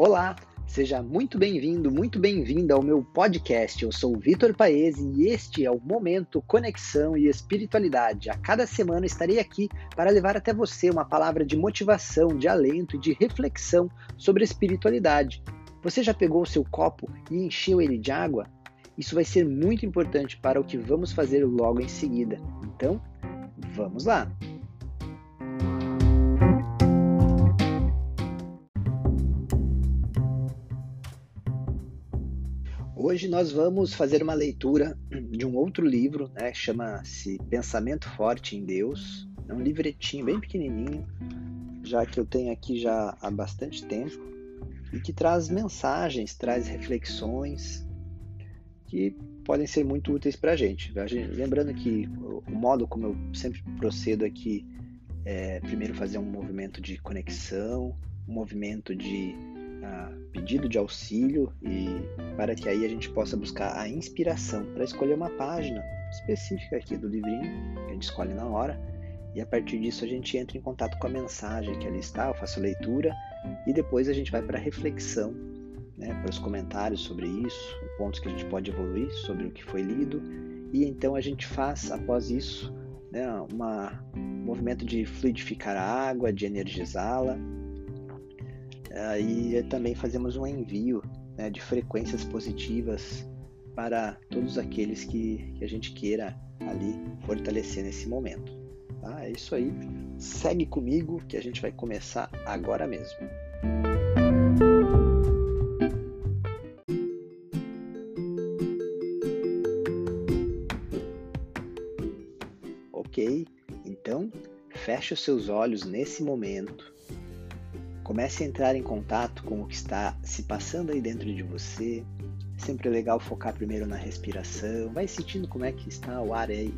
Olá, seja muito bem-vindo, muito bem-vinda ao meu podcast. Eu sou o Vitor Paese e este é o Momento Conexão e Espiritualidade. A cada semana estarei aqui para levar até você uma palavra de motivação, de alento e de reflexão sobre espiritualidade. Você já pegou o seu copo e encheu ele de água? Isso vai ser muito importante para o que vamos fazer logo em seguida. Então, vamos lá! Hoje nós vamos fazer uma leitura de um outro livro, né? Chama-se Pensamento Forte em Deus. É um livretinho bem pequenininho, já que eu tenho aqui já há bastante tempo e que traz mensagens, traz reflexões que podem ser muito úteis para a gente. Lembrando que o modo como eu sempre procedo aqui é primeiro fazer um movimento de conexão, um movimento de uh, pedido de auxílio e para que aí a gente possa buscar a inspiração para escolher uma página específica aqui do livrinho que a gente escolhe na hora. E a partir disso a gente entra em contato com a mensagem que ali está, eu faço a leitura e depois a gente vai para a reflexão, né, para os comentários sobre isso, pontos que a gente pode evoluir sobre o que foi lido. E então a gente faz após isso né, uma, um movimento de fluidificar a água, de energizá-la e também fazemos um envio né, de frequências positivas para todos aqueles que, que a gente queira ali fortalecer nesse momento. Tá? É isso aí. Segue comigo que a gente vai começar agora mesmo. Ok, então feche os seus olhos nesse momento Comece a entrar em contato com o que está se passando aí dentro de você. É sempre legal focar primeiro na respiração. Vai sentindo como é que está o ar aí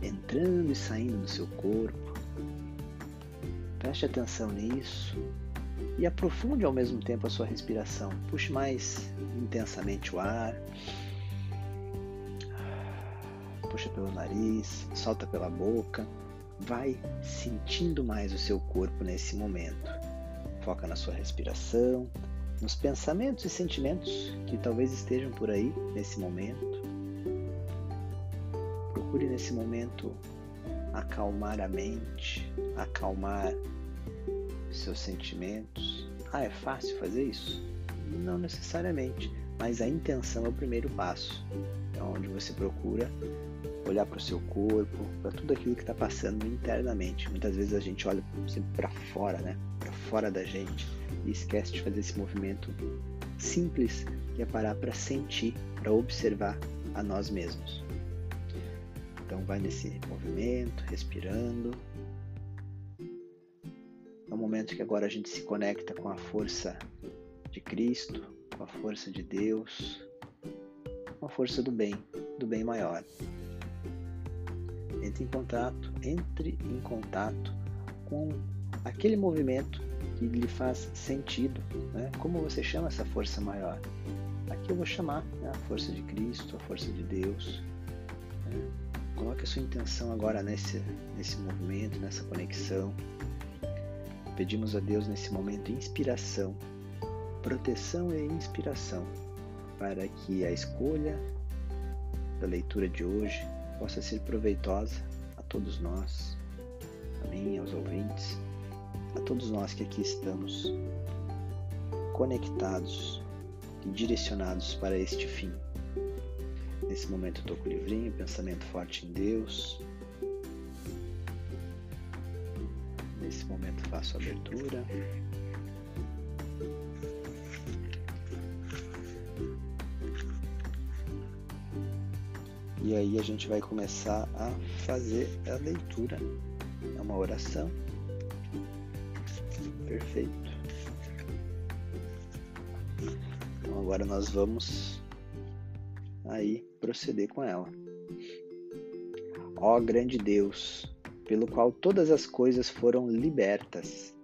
entrando e saindo do seu corpo. Preste atenção nisso e aprofunde ao mesmo tempo a sua respiração. Puxe mais intensamente o ar. Puxa pelo nariz, solta pela boca. Vai sentindo mais o seu corpo nesse momento. Foca na sua respiração, nos pensamentos e sentimentos que talvez estejam por aí nesse momento. Procure nesse momento acalmar a mente, acalmar seus sentimentos. Ah, é fácil fazer isso? Não necessariamente, mas a intenção é o primeiro passo. É onde você procura olhar para o seu corpo, para tudo aquilo que está passando internamente. Muitas vezes a gente olha sempre para fora, né? Fora da gente e esquece de fazer esse movimento simples que é parar para sentir, para observar a nós mesmos. Então vai nesse movimento, respirando. É um momento que agora a gente se conecta com a força de Cristo, com a força de Deus, com a força do bem, do bem maior entre em contato, entre em contato com aquele movimento que lhe faz sentido. Né? Como você chama essa força maior? Aqui eu vou chamar né, a força de Cristo, a força de Deus. Né? Coloque a sua intenção agora nesse, nesse movimento, nessa conexão. Pedimos a Deus nesse momento inspiração, proteção e inspiração para que a escolha da leitura de hoje possa ser proveitosa a todos nós, a mim, aos ouvintes, a todos nós que aqui estamos conectados e direcionados para este fim. Nesse momento eu estou com o livrinho, Pensamento Forte em Deus. Nesse momento faço a abertura. E aí a gente vai começar a fazer a leitura. É uma oração. Perfeito. Então agora nós vamos aí proceder com ela. Ó grande Deus, pelo qual todas as coisas foram libertas,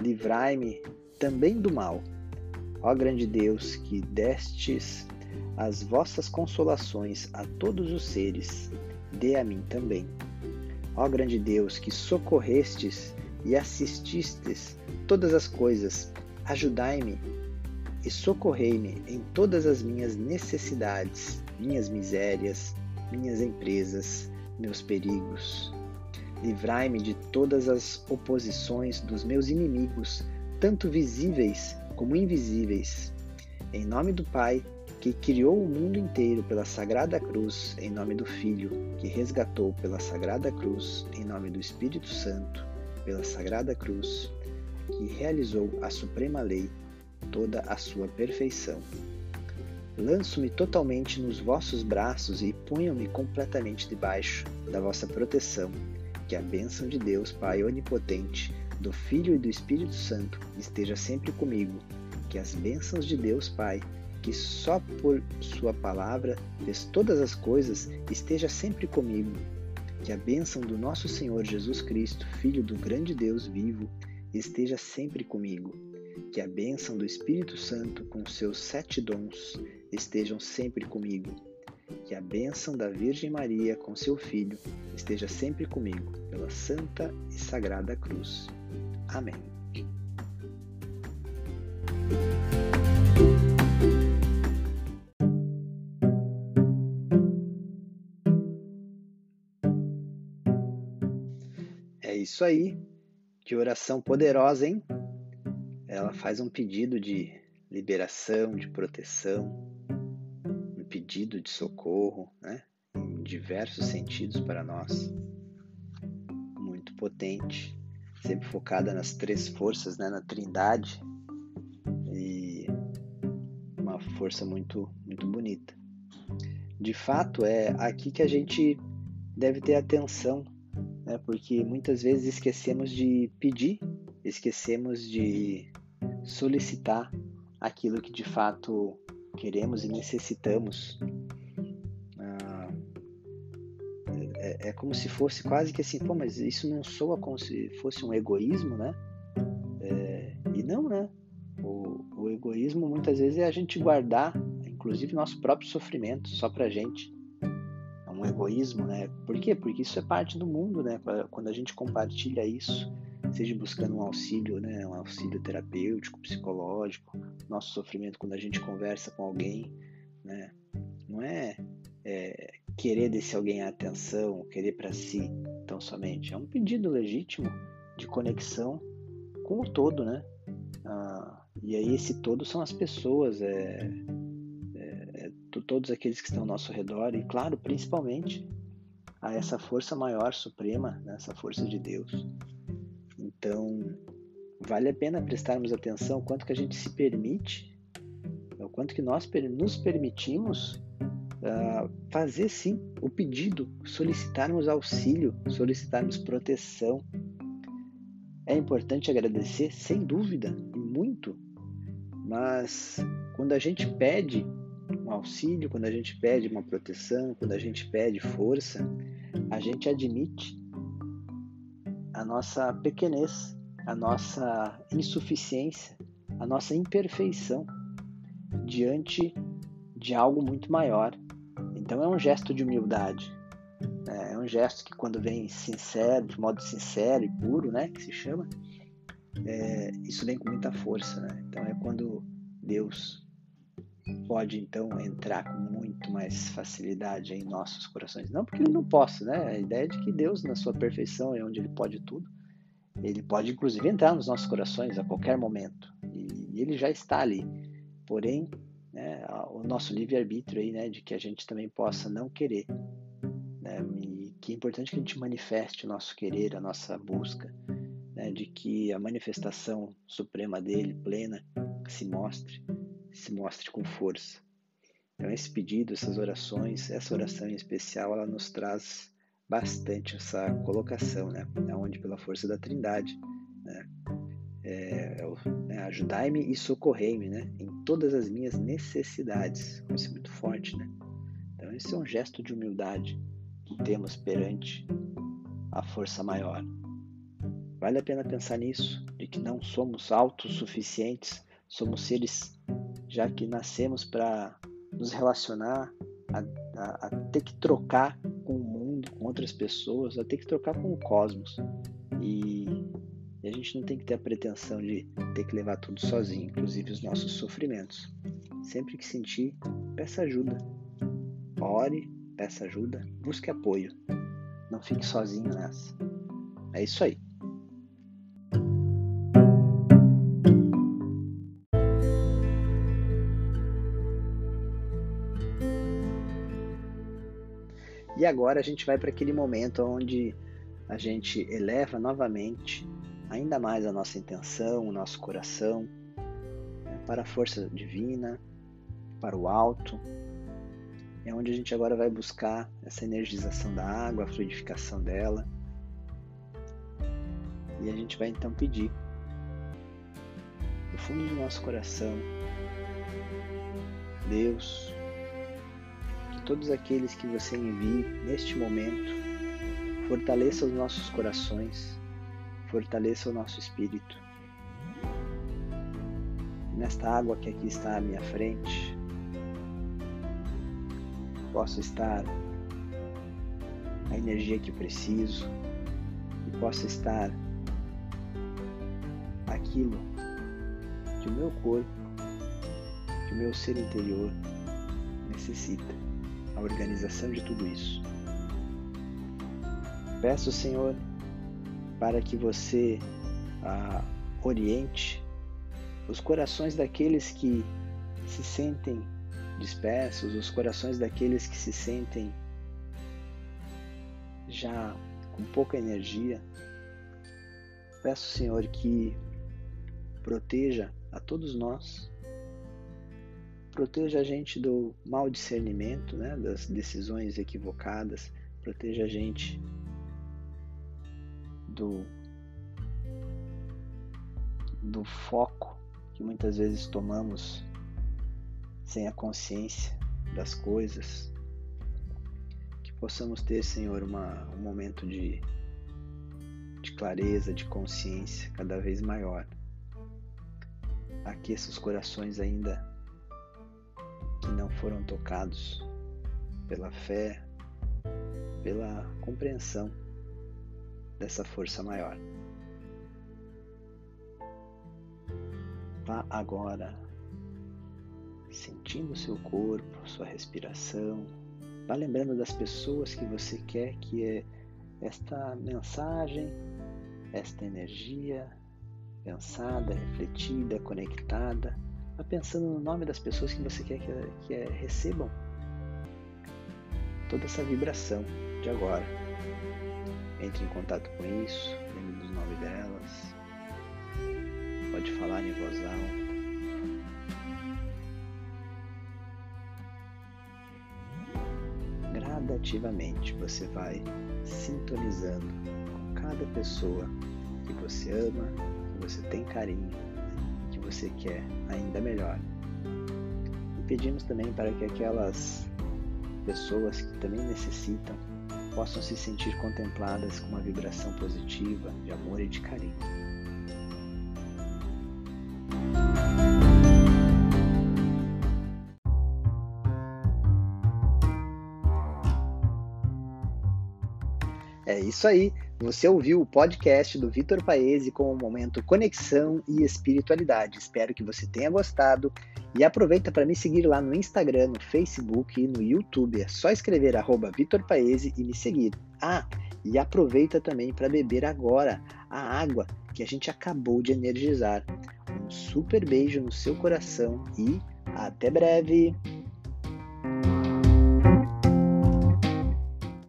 livrai-me também do mal. Ó grande Deus, que destes as vossas consolações a todos os seres, dê a mim também. Ó grande Deus, que socorrestes e assististes todas as coisas, Ajudai-me e socorrei-me em todas as minhas necessidades, minhas misérias, minhas empresas, meus perigos. Livrai-me de todas as oposições dos meus inimigos, tanto visíveis como invisíveis. Em nome do Pai, que criou o mundo inteiro pela Sagrada Cruz, em nome do Filho, que resgatou pela Sagrada Cruz, em nome do Espírito Santo, pela Sagrada Cruz, que realizou a suprema lei, toda a sua perfeição. Lanço-me totalmente nos vossos braços e ponham-me completamente debaixo da vossa proteção. Que a bênção de Deus, Pai onipotente, do Filho e do Espírito Santo esteja sempre comigo. Que as bênçãos de Deus, Pai, que só por Sua palavra fez todas as coisas, esteja sempre comigo. Que a bênção do nosso Senhor Jesus Cristo, Filho do grande Deus vivo, esteja sempre comigo. Que a bênção do Espírito Santo, com seus sete dons, estejam sempre comigo. Que a bênção da Virgem Maria, com seu Filho, esteja sempre comigo, pela Santa e Sagrada Cruz. Amém. Isso aí. Que oração poderosa, hein? Ela faz um pedido de liberação, de proteção, um pedido de socorro, né? Em diversos sentidos para nós. Muito potente, sempre focada nas três forças, né? Na Trindade e uma força muito, muito bonita. De fato, é aqui que a gente deve ter atenção né? porque muitas vezes esquecemos de pedir, esquecemos de solicitar aquilo que de fato queremos e necessitamos. Ah, é, é, como se fosse quase que assim, pô, mas isso não soa como se fosse um egoísmo, né? É, e não, né? O, o egoísmo muitas vezes é a gente guardar, inclusive, nosso próprio sofrimento só pra gente um egoísmo, né? Por quê? Porque isso é parte do mundo, né? Quando a gente compartilha isso, seja buscando um auxílio, né? Um auxílio terapêutico, psicológico, nosso sofrimento quando a gente conversa com alguém, né? Não é, é querer desse alguém a atenção, querer para si, tão somente. É um pedido legítimo de conexão com o todo, né? Ah, e aí esse todo são as pessoas, é, todos aqueles que estão ao nosso redor e, claro, principalmente a essa força maior, suprema, né, essa força de Deus. Então, vale a pena prestarmos atenção quanto que a gente se permite, o quanto que nós nos permitimos uh, fazer sim o pedido, solicitarmos auxílio, solicitarmos proteção. É importante agradecer, sem dúvida, e muito, mas quando a gente pede um auxílio, quando a gente pede uma proteção, quando a gente pede força, a gente admite a nossa pequenez, a nossa insuficiência, a nossa imperfeição diante de algo muito maior. Então é um gesto de humildade. Né? É um gesto que quando vem sincero, de modo sincero e puro, né, que se chama, é, isso vem com muita força. Né? Então é quando Deus pode então entrar com muito mais facilidade em nossos corações. Não porque ele não possa, né? A ideia é de que Deus, na sua perfeição, é onde ele pode tudo. Ele pode inclusive entrar nos nossos corações a qualquer momento. E ele já está ali. Porém, né, o nosso livre-arbítrio aí, né, de que a gente também possa não querer. Né, e que é importante que a gente manifeste o nosso querer, a nossa busca, né, de que a manifestação suprema dele, plena, se mostre se mostre com força. Então, esse pedido, essas orações, essa oração em especial, ela nos traz bastante essa colocação, né? Onde, pela força da Trindade, né? É, é, ajudai-me e socorrei-me, né? Em todas as minhas necessidades. Isso é muito forte, né? Então, esse é um gesto de humildade que temos perante a força maior. Vale a pena pensar nisso, de que não somos autossuficientes, somos seres já que nascemos para nos relacionar, a, a, a, ter que trocar com o mundo, com outras pessoas, a ter que trocar com o cosmos. E, E a gente não tem que ter a pretensão de ter que levar tudo sozinho, inclusive os nossos sofrimentos. Sempre que sentir, peça ajuda. Ore, peça ajuda, busque apoio. Não fique sozinho nessa. É isso aí. E agora a gente vai para aquele momento onde a gente eleva novamente ainda mais a nossa intenção, o nosso coração né, para a força divina, para o alto. É onde a gente agora vai buscar essa energização da água, a fluidificação dela. E a gente vai então pedir, no fundo do nosso coração, Deus, todos aqueles que você envie neste momento. Fortaleça os nossos corações, fortaleça o nosso espírito. Nesta água que aqui está à minha frente, possa estar a energia que preciso e possa estar aquilo que o meu corpo, que o meu ser interior necessita a organização de tudo isso. Peço, Senhor, para que você ah, oriente os corações daqueles que se sentem dispersos, os corações daqueles que se sentem já com pouca energia. Peço, Senhor, que proteja a todos nós proteja a gente do mau discernimento, né, das decisões equivocadas, proteja a gente do do foco que muitas vezes tomamos sem a consciência das coisas, que possamos ter, Senhor, uma, um momento de, de clareza, de consciência cada vez maior. Aqueça os corações ainda que não foram tocados pela fé, pela compreensão dessa força maior. Vá agora sentindo seu corpo, sua respiração. Vá lembrando das pessoas que você quer que é esta mensagem, esta energia pensada, refletida, conectada Vá pensando no nome das pessoas que você quer que, que é, recebam toda essa vibração de agora. Entre em contato com isso, lembre dos nomes delas. Pode falar em voz alta. gradativamente você vai sintonizando com cada pessoa que você ama, que você tem carinho, você quer ainda melhor. E pedimos também para que aquelas pessoas que também necessitam possam se sentir contempladas com uma vibração positiva de amor e de carinho. É isso aí. Você ouviu o podcast do Vitor Paese com o momento Conexão e Espiritualidade. Espero que você tenha gostado e aproveita para me seguir lá no Instagram, no Facebook e no YouTube. É só escrever arroba Vitor Paese e me seguir. Ah, e aproveita também para beber agora a água que a gente acabou de energizar. Um super beijo no seu coração e até breve!